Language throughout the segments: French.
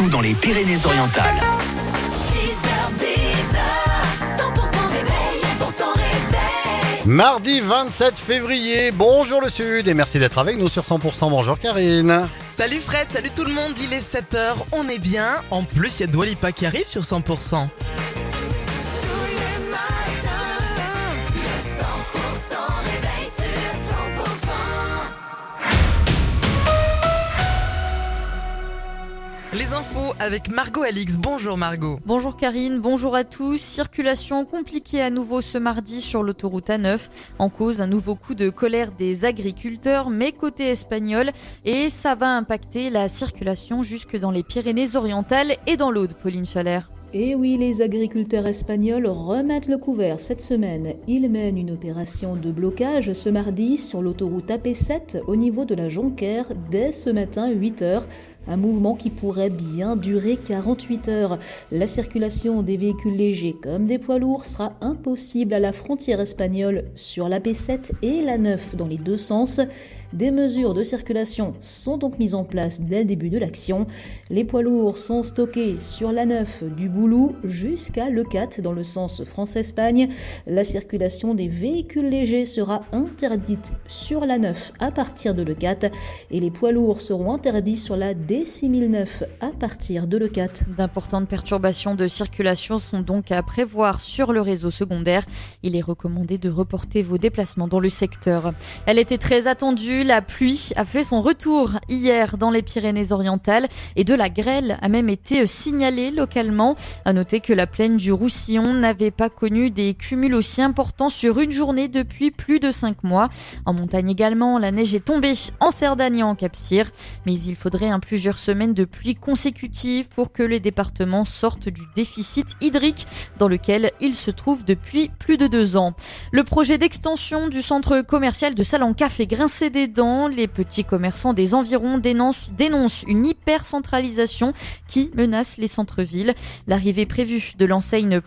partout dans les Pyrénées-Orientales. 6h10, 100% réveil, 100% réveil. Mardi 27 février, bonjour le Sud et merci d'être avec nous sur 100%. Bonjour Karine. Salut Fred, salut tout le monde, il est 7h, on est bien. En plus, il y a Dwalipa qui arrive sur 100%. Infos avec Margot Alix. Bonjour Margot. Bonjour Karine, bonjour à tous. Circulation compliquée à nouveau ce mardi sur l'autoroute A9. En cause, un nouveau coup de colère des agriculteurs, mais côté espagnol. Et ça va impacter la circulation jusque dans les Pyrénées-Orientales et dans l'Aude, Pauline Chalère. Et oui, les agriculteurs espagnols remettent le couvert cette semaine. Ils mènent une opération de blocage ce mardi sur l'autoroute AP7 au niveau de la Jonquère dès ce matin 8 heures. Un mouvement qui pourrait bien durer 48 heures. La circulation des véhicules légers comme des poids lourds sera impossible à la frontière espagnole sur la P7 et la 9 dans les deux sens. Des mesures de circulation sont donc mises en place dès le début de l'action. Les poids lourds sont stockés sur la 9 du Boulou jusqu'à Le 4 dans le sens France-Espagne. La circulation des véhicules légers sera interdite sur la 9 à partir de Le 4 et les poids lourds seront interdits sur la D6009 à partir de Le 4. D'importantes perturbations de circulation sont donc à prévoir sur le réseau secondaire. Il est recommandé de reporter vos déplacements dans le secteur. Elle était très attendue. La pluie a fait son retour hier dans les Pyrénées-Orientales et de la grêle a même été signalée localement. À noter que la plaine du Roussillon n'avait pas connu des cumuls aussi importants sur une journée depuis plus de cinq mois. En montagne également, la neige est tombée en Cerdagne et en Cap-Cyr, mais il faudrait un plusieurs semaines de pluie consécutives pour que les départements sortent du déficit hydrique dans lequel ils se trouvent depuis plus de deux ans. Le projet d'extension du centre commercial de Salanca fait grincer des dents. Les petits commerçants des environs dénoncent, dénoncent une hyper-centralisation qui menace les centres-villes. L'arrivée prévue de l'enseigne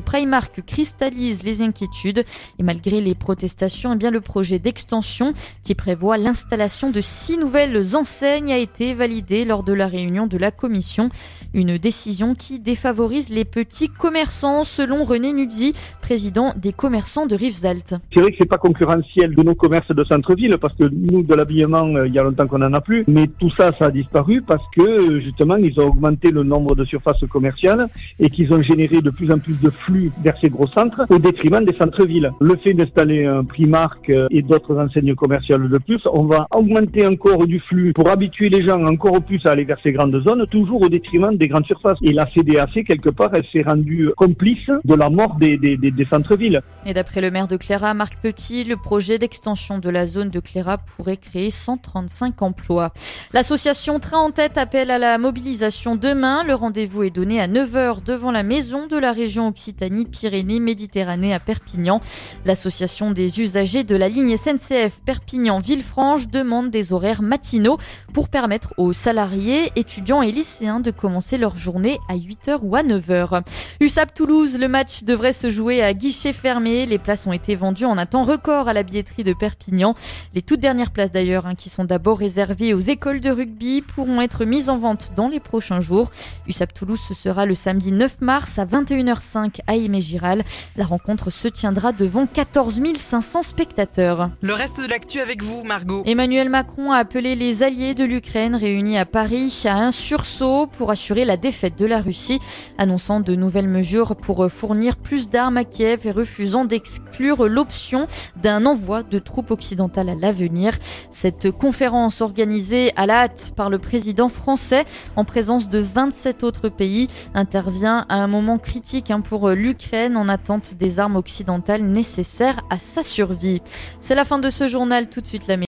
Primark cristallise les inquiétudes et malgré les protestations, eh bien le projet d'extension qui prévoit l'installation de six nouvelles enseignes a été validé lors de la réunion de la commission. Une décision qui défavorise les petits commerçants selon René Nudzi, président des commerçants de Rivesaltes. C'est vrai que c'est pas concurrentiel de nos commerces de centre-ville parce que nous, de l'habillement, euh, il y a longtemps qu'on en a plus. Mais tout ça, ça a disparu parce que euh, justement, ils ont augmenté le nombre de surfaces commerciales et qu'ils ont généré de plus en plus de flux vers ces gros centres au détriment des centres-villes. Le fait d'installer un Primark euh, et d'autres enseignes commerciales de plus, on va augmenter encore du flux pour habituer les gens encore plus à aller vers ces grandes zones, toujours au détriment des grandes surfaces. Et la CDAC, quelque part, elle s'est rendue complice de la mort des, des, des, des centres-villes. Et d'après le maire de Cléra, Marc Petit, le projet d'extension de la zone de Cléra pourrait créer 135 emplois. L'association Train en tête appelle à la mobilisation demain. Le rendez-vous est donné à 9h devant la maison de la région Occitanie-Pyrénées-Méditerranée à Perpignan. L'association des usagers de la ligne SNCF Perpignan-Villefranche demande des horaires matinaux pour permettre aux salariés, étudiants et lycéens de commencer leur journée à 8h ou à 9h. USAP Toulouse, le match devrait se jouer à guichet fermé. Les places ont été vendues en un temps record à la billetterie de Perpignan. Les toutes dernières places d'ailleurs, hein, qui sont d'abord réservées aux écoles de rugby, pourront être mises en vente dans les prochains jours. USAP Toulouse, ce sera le samedi 9 mars à 21h05 à Aimé-Giral. La rencontre se tiendra devant 14 500 spectateurs. Le reste de l'actu avec vous Margot. Emmanuel Macron a appelé les alliés de l'Ukraine réunis à Paris à un sursaut pour assurer la défaite de la Russie, annonçant de nouvelles mesures pour fournir plus d'armes à Kiev et refusant d'exclure l'option d'un envoi de troupes occidentales à l'avenir. Cette conférence organisée à la hâte par le président français en présence de 27 autres pays intervient à un moment critique hein, pour l'Ukraine en attente des armes occidentales nécessaires à sa survie. C'est la fin de ce journal, tout de suite la